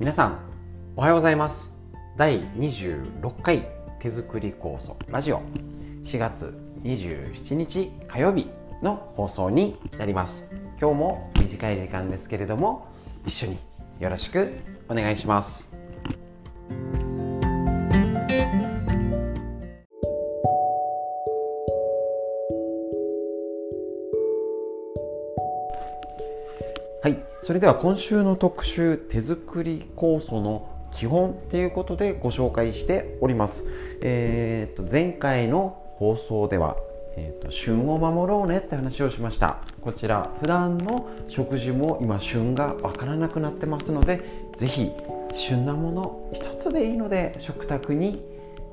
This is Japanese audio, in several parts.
皆さんおはようございます。第26回手作り酵素ラジオ。4月27日火曜日の放送になります。今日も短い時間ですけれども一緒によろしくお願いします。はい。それでは今週の特集手作り酵素の基本っていうことでご紹介しております、えー、と前回の放送では、えーと、旬を守ろうねって話をしました。こちら普段の食事も今旬がわからなくなってますのでぜひ旬なもの一つでいいので食卓に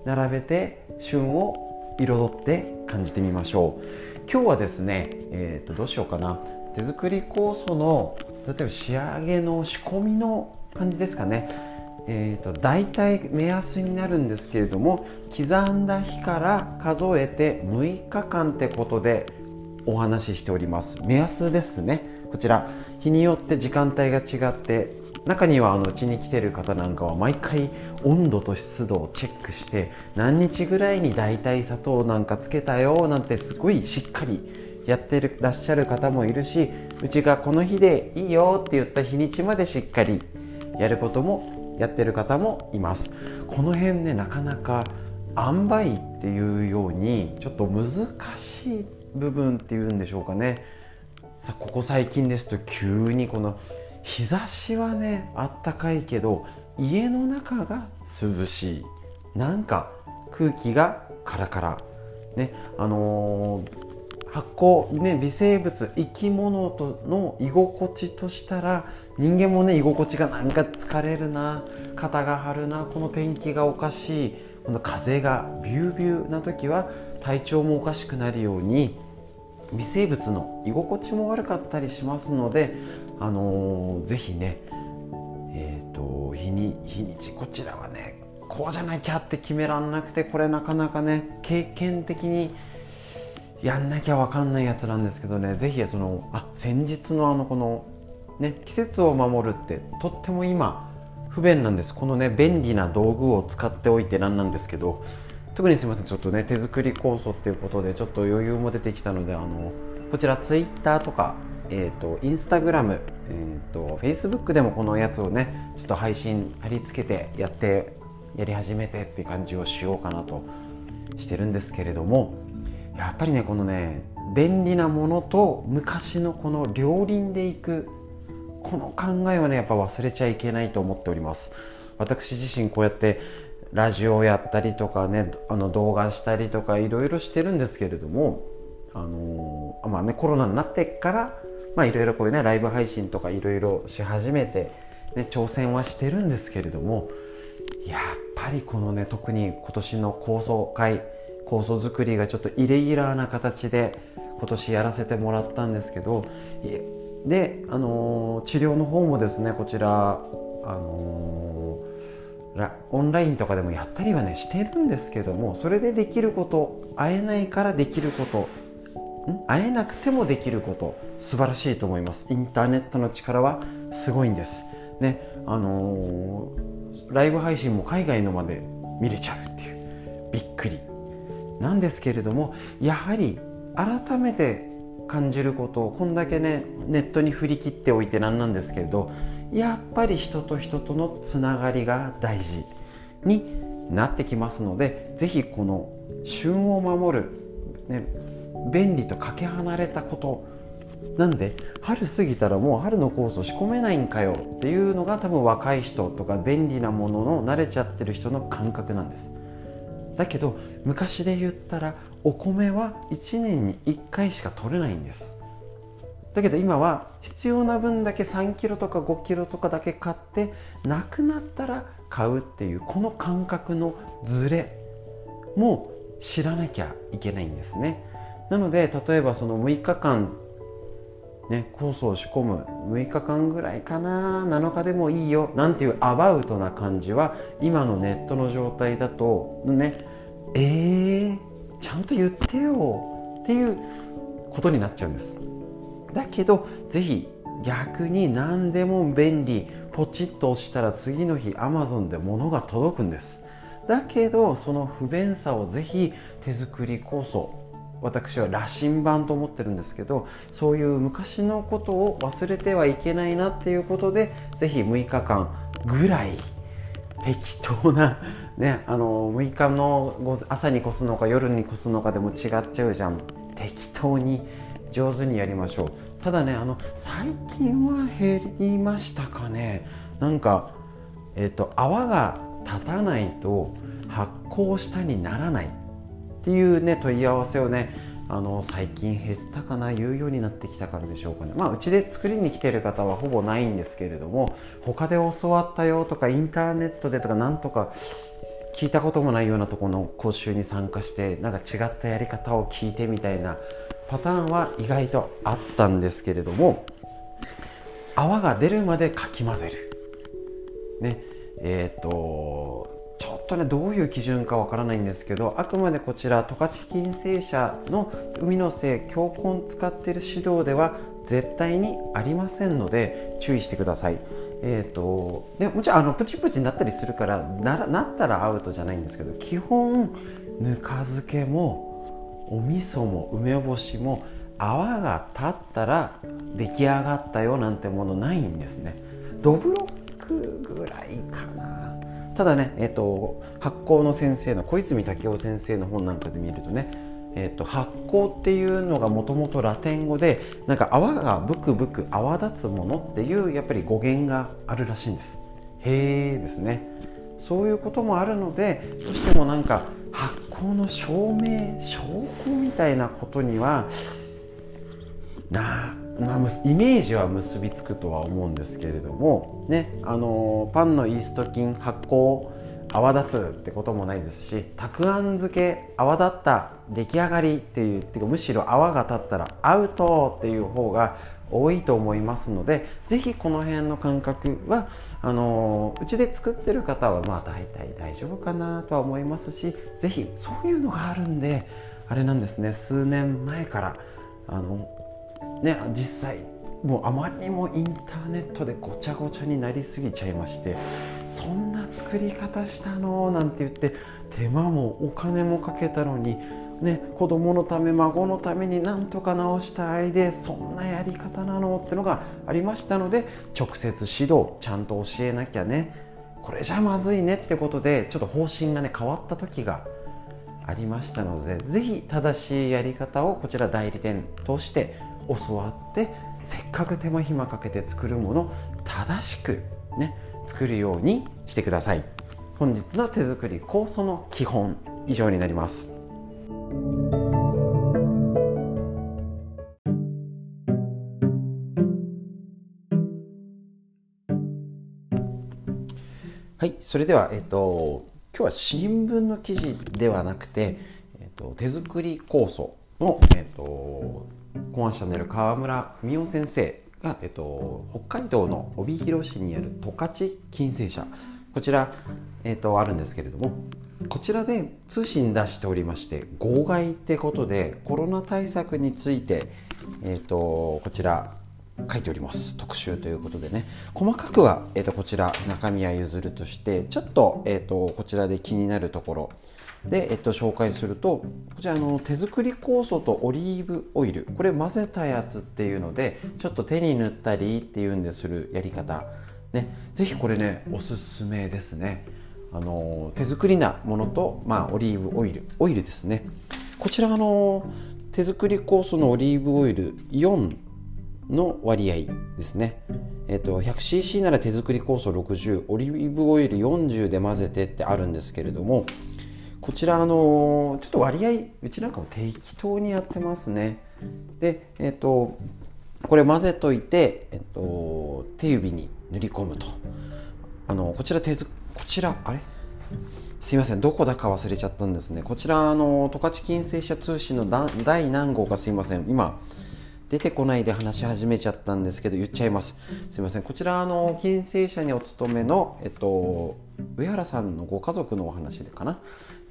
並べて旬を彩って感じてみましょう。今日はですね、えー、とどうしようかな。手作り酵素の例えば仕上げの仕込みの感じですかね。えーと、大体目安になるんですけれども刻んだ日から数えて6日間ってことでお話ししております。目安ですね。こちら日によって時間帯が違って中にはあのうちに来てる方なんかは毎回温度と湿度をチェックして何日ぐらいに大体砂糖なんかつけたよなんてすごいしっかりやってるらっしゃる方もいるしうちがこの日でいいよって言った日にちまでしっかりやることもやってる方もいます。この辺ねなかなか塩梅っていうようにちょっと難しい部分っていうんでしょうかね。さここ最近ですと急にこの日差しはねあったかいけど家の中が涼しい。なんか空気がカラカラ。ねあのー発酵、ね、微生物生き物との居心地としたら人間もね居心地がなんか疲れるな肩が張るなこの天気がおかしいこの風がビュービューな時は体調もおかしくなるように微生物の居心地も悪かったりしますので、あのー、ぜひね、えーと、日に日にちこちらはねこうじゃなきゃって決めらんなくてこれなかなかね経験的にやんなきゃ分かんないやつなんですけどね是非そのあ先日のあのこのね季節を守るってとっても今不便なんです。このね便利な道具を使っておいてなんなんですけど特にすみませんちょっとね手作り酵素っていうことでちょっと余裕も出てきたのであのこちらツイッターとかえーと、インスタグラム、えーと、と Facebook でもこのやつをねちょっと配信貼り付けてやってやり始めてっていう感じをしようかなとしてるんですけれどもやっぱりねこのね便利なものと昔のこの両輪でいくこの考えはねやっぱ忘れちゃいけないと思っております。私自身こうやってラジオやったりとかねあの動画したりとかいろいろしてるんですけれどもあのまあねコロナになってからまあいろいろこういうねライブ配信とかいろいろし始めて、ね、挑戦はしてるんですけれどもやっぱりこのね特に今年の構想会構想作りがちょっとイレギュラーな形で今年やらせてもらったんですけどで、あのー、治療の方もですねこちら、あのー、オンラインとかでもやったりはねしてるんですけどもそれでできること会えないからできること会えなくてもできること素晴らしいと思います。インターネットの力はすごいんです。ねあのー、ライブ配信も海外のまで見れちゃうっていうびっくり。なんですけれどもやはり改めて感じることをこんだけねネットに振り切っておいてなんなんですけれどやっぱり人と人とのつながりが大事になってきますので是非この旬を守る、ね、便利とかけ離れたことなんで春過ぎたらもう春のコースを仕込めないんかよっていうのが多分若い人とか便利なものの慣れちゃってる人の感覚なんです。だけど昔で言ったらお米は1年に1回しか取れないんです。だけど今は必要な分だけ3キロとか5キロとかだけ買ってなくなったら買うっていうこの感覚のズレも知らなきゃいけないんですね。なので例えばその6日間ね、酵素を仕込む6日間ぐらいかな7日でもいいよなんていうアバウトな感じは今のネットの状態だとねえー、ちゃんと言ってよっていうことになっちゃうんです。だけどぜひ逆に何でも便利ポチッと押したら次の日 Amazon で物が届くんです。だけどその不便さをぜひ手作り酵素私は羅針盤と思ってるんですけどそういう昔のことを忘れてはいけないなっていうことでぜひ6日間ぐらい適当な、ね、あの6日の朝に越すのか夜に越すのかでも違っちゃうじゃん。適当に上手にやりましょう。ただねあの最近は減りましたかね。なんか、えーと、泡が立たないと発酵下にならない。っていうね問い合わせをねあの最近減ったかな言うようになってきたからでしょうかね。まあうちで作りに来てる方はほぼないんですけれども他で教わったよとかインターネットでとかなんとか聞いたこともないようなとこの講習に参加してなんか違ったやり方を聞いてみたいなパターンは意外とあったんですけれども泡が出るまでかき混ぜる。ね。えっ、とちょっとねどういう基準かわからないんですけどあくまでこちら十勝金星社の海の精強根使ってる指導では絶対にありませんので注意してください。えーとね、もちろんあのプチプチになったりするからななったらアウトじゃないんですけど基本ぬか漬けもお味噌も梅干しも泡が立ったら出来上がったよなんてものないんですね。ドブロックぐらいかなただね、えーと、発酵の先生の小泉武雄先生の本なんかで見るとね、えーと、発酵っていうのがもともとラテン語でなんか泡がブクブク泡立つものっていうやっぱり語源があるらしいんです。へえですね。そういうこともあるのでどうしてもなんか発酵の証明証拠みたいなことにはなあまあ、イメージは結びつくとは思うんですけれども、ね、あのパンのイースト菌発酵泡立つってこともないですしたくあん漬け泡立った出来上がりっていうてかむしろ泡が立ったらアウトっていう方が多いと思いますのでぜひこの辺の感覚はあのうちで作ってる方はまあ大体大丈夫かなとは思いますしぜひそういうのがあるんであれなんですね数年前からあのね実際もうあまりにもインターネットでごちゃごちゃになりすぎちゃいましてそんな作り方したの？なんて言って手間もお金もかけたのに、ね、子供のため孫のためになんとか直したいでそんなやり方なの？ってのがありましたので直接指導ちゃんと教えなきゃね。これじゃまずいね？ってことでちょっと方針がね変わった時がありましたので是非正しいやり方をこちら代理店通して教わってせっかく手間暇かけて作るもの正しくね作るようにしてください。本日の手作り酵素の基本以上になります。はいそれではえっと今日は新聞の記事ではなくて、えっと、手作り酵素の、えっと、コンシャネル川村文夫先生が、えっと、北海道の帯広市にある十勝金星社。こちら、えっと、あるんですけれどもこちらで通信出しておりまして号外ってことでコロナ対策について、えっと、こちら書いております。特集ということでね。細かくは、えーと、こちら中身は譲るとしてちょっと,、えーとこちらで気になるところで、えっと、紹介するとこちらの手作り酵素とオリーブオイル。これ混ぜたやつっていうのでちょっと手に塗ったりっていうんでするやり方。ねぜひこれねおすすめですね。あの手作りなものと、まあ、オリーブオイル。オイルですね。こちらあの手作り酵素のオリーブオイル4の割合ですね。えっと、100cc なら手作り酵素60オリーブオイル40で混ぜてってあるんですけれどもこちらあのちょっと割合うちなんかも適当にやってますね。でえっ、とこれ混ぜといて、えっと、手指に塗り込むと。あのこちら手こちらあれ？すいませんどこだか忘れちゃったんですね。こちらあの十勝金星社通信の第何号かすいません。今出てこないで話し始めちゃったんですけど言っちゃいます。すいません。こちらあの金星社にお勤めのえっと上原さんのご家族のお話でかな。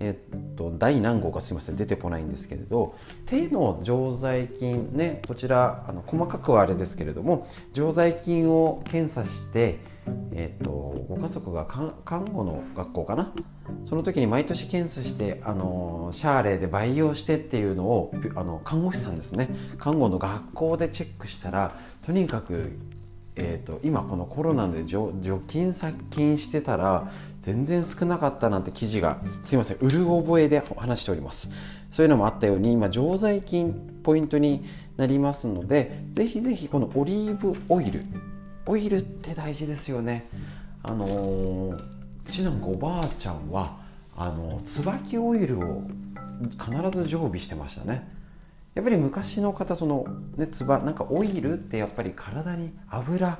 えっと第何号かすいません。出てこないんですけれど手の常在菌ねこちらあの細かくはあれですけれども常在菌を検査してえっとご家族が看護の学校かな？その時に毎年検査してあのシャーレで培養してっていうのをあの看護師さんですね。看護の学校でチェックしたらとにかくえーと、今このコロナで除菌殺菌してたら全然少なかったなんて記事がすいませんうる覚えで話しております。そういうのもあったように今常在菌ポイントになりますのでぜひぜひこのオリーブオイルオイルって大事ですよね。あのー、うちなんかおばあちゃんはあの椿オイルを必ず常備してましたね。やっぱり昔の方そのねつばなんかオイルってやっぱり体に油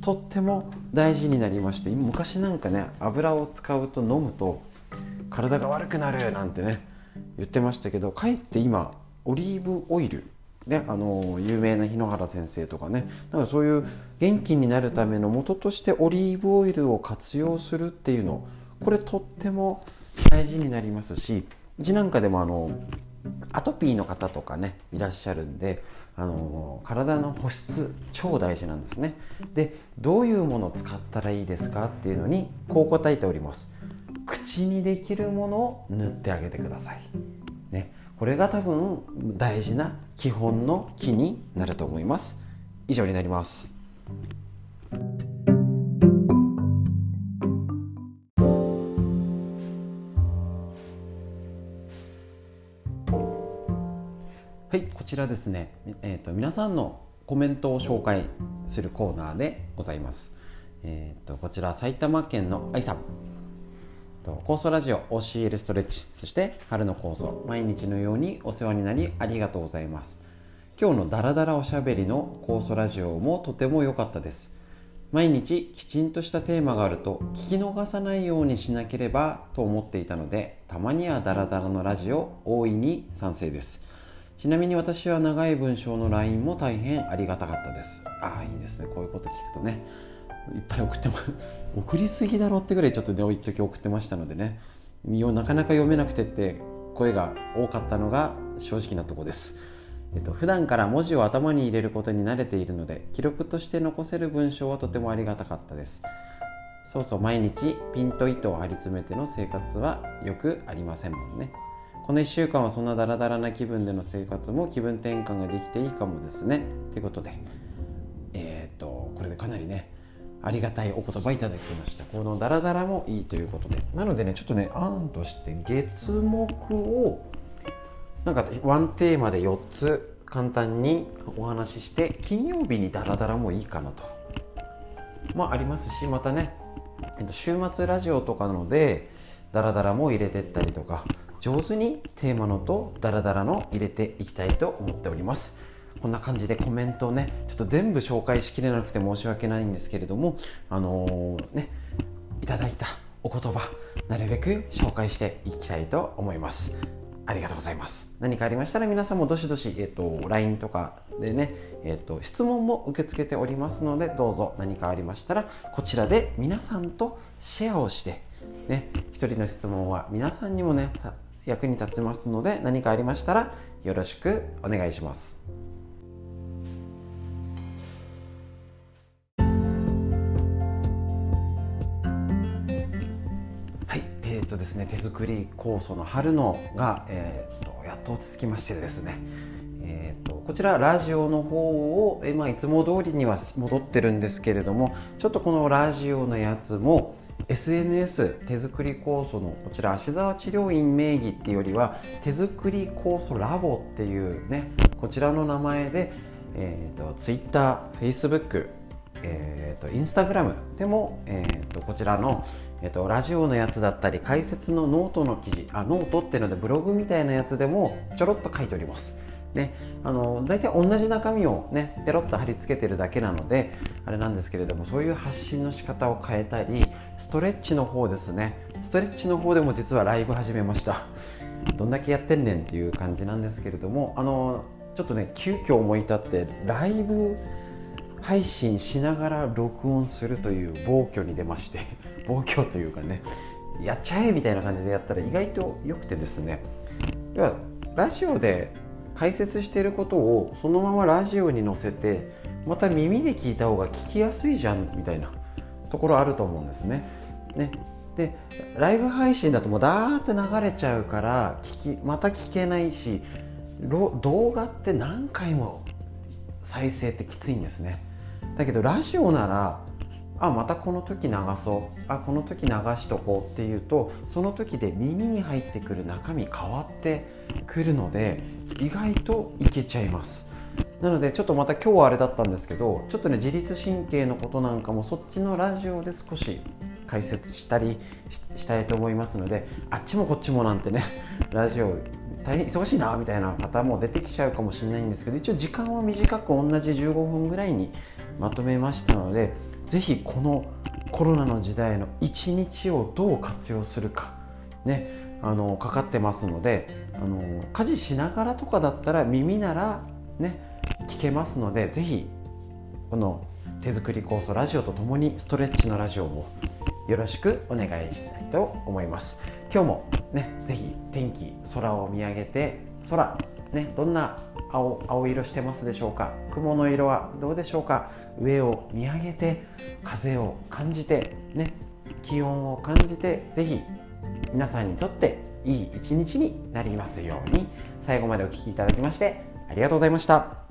とっても大事になりまして昔なんかね油を使うと飲むと体が悪くなるなんてね言ってましたけどかえって今オリーブオイルね、あの有名な日野原先生とかね。なんかそういう元気になるための元としてオリーブオイルを活用するっていうの。これとっても大事になりますしうちなんかでもあのアトピーの方とかねいらっしゃるんであの体の保湿超大事なんですね。でどういうものを使ったらいいですかっていうのにこう答えております。口にできるものを塗ってあげてください、ね、これが多分大事な基本の木になると思います。以上になります。はいこちらですね、えーと、皆さんのコメントを紹介するコーナーでございます、えーと、こちら埼玉県の愛さん。酵素ラジオ教えるストレッチ。そして春の酵素毎日のようにお世話になりありがとうございます。今日のダラダラおしゃべりの酵素ラジオもとても良かったです。毎日きちんとしたテーマがあると聞き逃さないようにしなければと思っていたのでたまにはダラダラのラジオ大いに賛成です。ちなみに私は長い文章の LINE も大変ありがたかったです。ああいいですね。こういうこと聞くとね。いっぱい送っても 送りすぎだろってぐらいちょっとね一時送ってましたのでね。なかなか読めなくてって声が多かったのが正直なとこです、えっと、普段から文字を頭に入れることに慣れているので記録として残せる文章はとてもありがたかったです。そうそう毎日ピンと糸を張り詰めての生活はよくありませんもんね。この1週間はそんなダラダラな気分での生活も気分転換ができていいかもですね。ということでえっ、とこれでかなりねありがたいお言葉いただきました。このダラダラもいいということで。なのでねちょっとね案として月木をなんかワンテーマで4つ簡単にお話しして金曜日にダラダラもいいかなと。まあありますしまたね週末ラジオとかのでダラダラも入れてったりとか上手にテーマのとダラダラの入れていきたいと思っております。こんな感じでコメントをねちょっと全部紹介しきれなくて申し訳ないんですけれどもあのー、ねいただいたお言葉なるべく紹介していきたいと思いますありがとうございます何かありましたら皆さんもどしどし、えっ、ー、と LINE とかでね、えっ、ー、と質問も受け付けておりますのでどうぞ何かありましたらこちらで皆さんとシェアをしてね一人の質問は皆さんにもね役に立ちますので何かありましたらよろしくお願いします。ですね、手作り酵素の春のが、えーと、やっと落ち着きましてですね、えーと、こちらラジオの方を、えまあ、いつも通りには戻ってるんですけれどもちょっとこのラジオのやつも SNS 手作り酵素のこちら芦沢治療院名義っていうよりは手作り酵素ラボっていうねこちらの名前で、えーと、Twitter、Facebook、えーと、Instagram でも、えーと、こちらの、えー、とラジオのやつだったり解説のノートの記事あノートっていうのでブログみたいなやつでもちょろっと書いております。ね、あの大体同じ中身をねペロッと貼り付けてるだけなのであれなんですけれどもそういう発信の仕方を変えたりストレッチの方ですね。ストレッチの方でも実はライブ始めました。どんだけやってんねんっていう感じなんですけれどもあのちょっとね急遽思い立ってライブ配信しながら録音するという暴挙に出まして 暴挙というかねやっちゃえみたいな感じでやったら意外と良くてですね。要はラジオで解説してることをそのままラジオに載せてまた耳で聞いた方が聞きやすいじゃんみたいなところあると思うんですね。ね。でライブ配信だともうダーって流れちゃうから聞きまた聞けないし動画って何回も再生ってきついんですね。だけどラジオならあまたこの時流そう。あこの時流しとこうっていうとその時で耳に入ってくる中身変わってくるので意外といけちゃいます。なのでちょっとまた今日はあれだったんですけどちょっとね自律神経のことなんかもそっちのラジオで少し解説したりしたいと思いますのであっちもこっちもなんてねラジオ大変忙しいなみたいな方も出てきちゃうかもしれないんですけど一応時間は短く同じ15分ぐらいにまとめましたので是非このコロナの時代の一日をどう活用するかねあのかかってますのであの家事しながらとかだったら耳ならね聞けますので是非この手作り酵素ラジオとともにストレッチのラジオをよろしくお願いしたいと思います。今日もね是非天気空を見上げて空ねどんな青青色してますでしょうか？雲の色はどうでしょうか？上を見上げて風を感じてね気温を感じて是非皆さんにとっていい一日になりますように。最後までお聴きいただきましてありがとうございました。